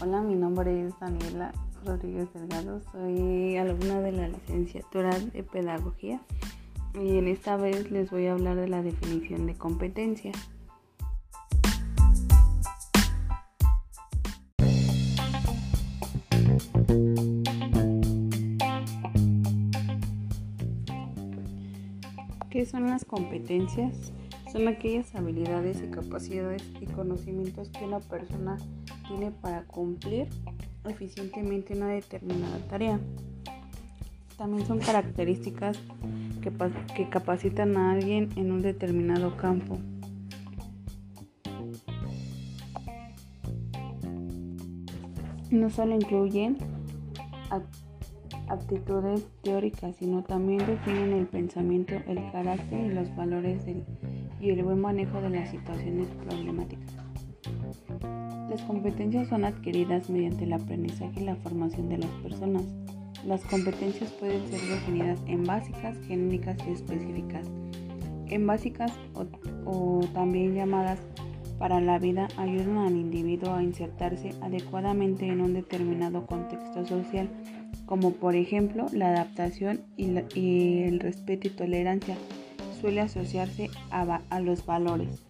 Hola, mi nombre es Daniela Rodríguez Delgado, soy alumna de la licenciatura de Pedagogía y en esta vez les voy a hablar de la definición de competencia. ¿Qué son las competencias? Son aquellas habilidades y capacidades y conocimientos que una persona tiene para cumplir eficientemente una determinada tarea. También son características que, capacitan a alguien en un determinado campo. No solo incluyen aptitudes teóricas, sino también definen el pensamiento, el carácter y los valores y el buen manejo de las situaciones problemáticas. Las competencias son adquiridas mediante el aprendizaje y la formación de las personas. Las competencias pueden ser definidas en básicas, genéricas y específicas. En básicas o, también llamadas para la vida ayudan al individuo a insertarse adecuadamente en un determinado contexto social como por ejemplo la adaptación y, el respeto y tolerancia suele asociarse a, los valores.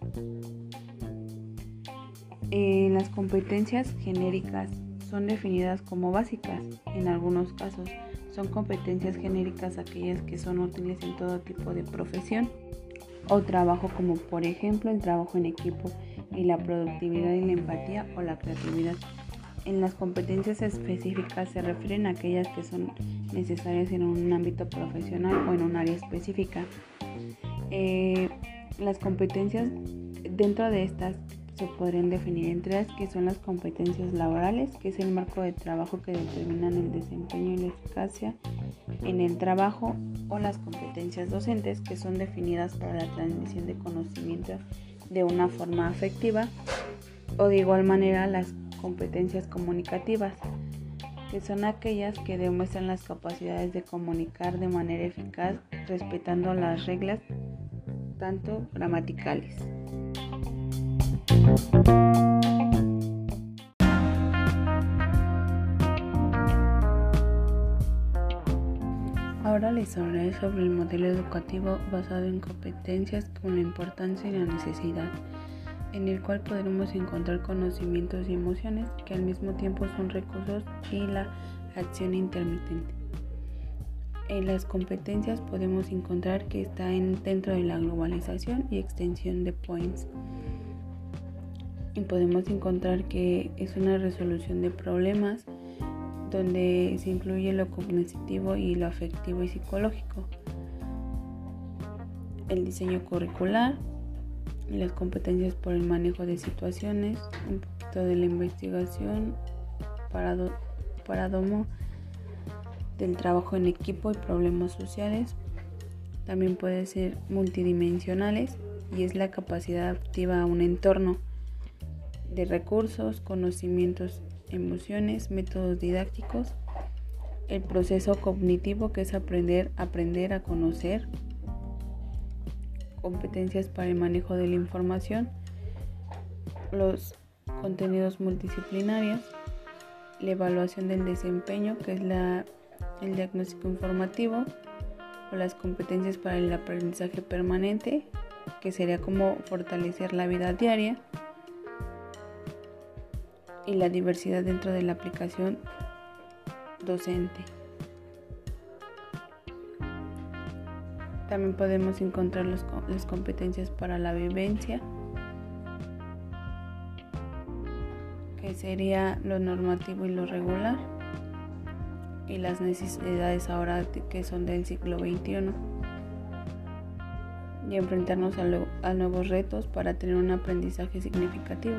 Eh, las competencias genéricas son definidas como básicas. En algunos casos son competencias genéricas aquellas que son útiles en todo tipo de profesión o trabajo como por ejemplo el trabajo en equipo y la productividad y la empatía o la creatividad. En las competencias específicas se refieren a aquellas que son necesarias en un ámbito profesional o en un área específica. Eh, las competencias dentro de estas se podrían definir entre las que son las competencias laborales, que es el marco de trabajo que determinan el desempeño y la eficacia en el trabajo, o las competencias docentes, que son definidas para la transmisión de conocimiento de una forma afectiva, o de igual manera las competencias comunicativas, que son aquellas que demuestran las capacidades de comunicar de manera eficaz respetando las reglas tanto gramaticales. Ahora les hablaré sobre el modelo educativo basado en competencias con la importancia y la necesidad en el cual podremos encontrar conocimientos y emociones que al mismo tiempo son recursos y la acción intermitente. En las competencias podemos encontrar que está en, dentro de la globalización y extensión de points. Y podemos encontrar que es una resolución de problemas donde se incluye lo cognitivo y lo afectivo y psicológico. El diseño curricular, las competencias por el manejo de situaciones, un poquito de la investigación, paradomo del trabajo en equipo y problemas sociales. También puede ser multidimensionales y es la capacidad activa a un entorno de recursos, conocimientos, emociones, métodos didácticos, el proceso cognitivo que es aprender, aprender a conocer, competencias para el manejo de la información, los contenidos multidisciplinarios, la evaluación del desempeño, que es la, el diagnóstico informativo, o las competencias para el aprendizaje permanente, que sería como fortalecer la vida diaria, y la diversidad dentro de la aplicación docente. También podemos encontrar las competencias para la vivencia, que sería lo normativo y lo regular, y las necesidades ahora que son del siglo XXI, y enfrentarnos a, a nuevos retos para tener un aprendizaje significativo.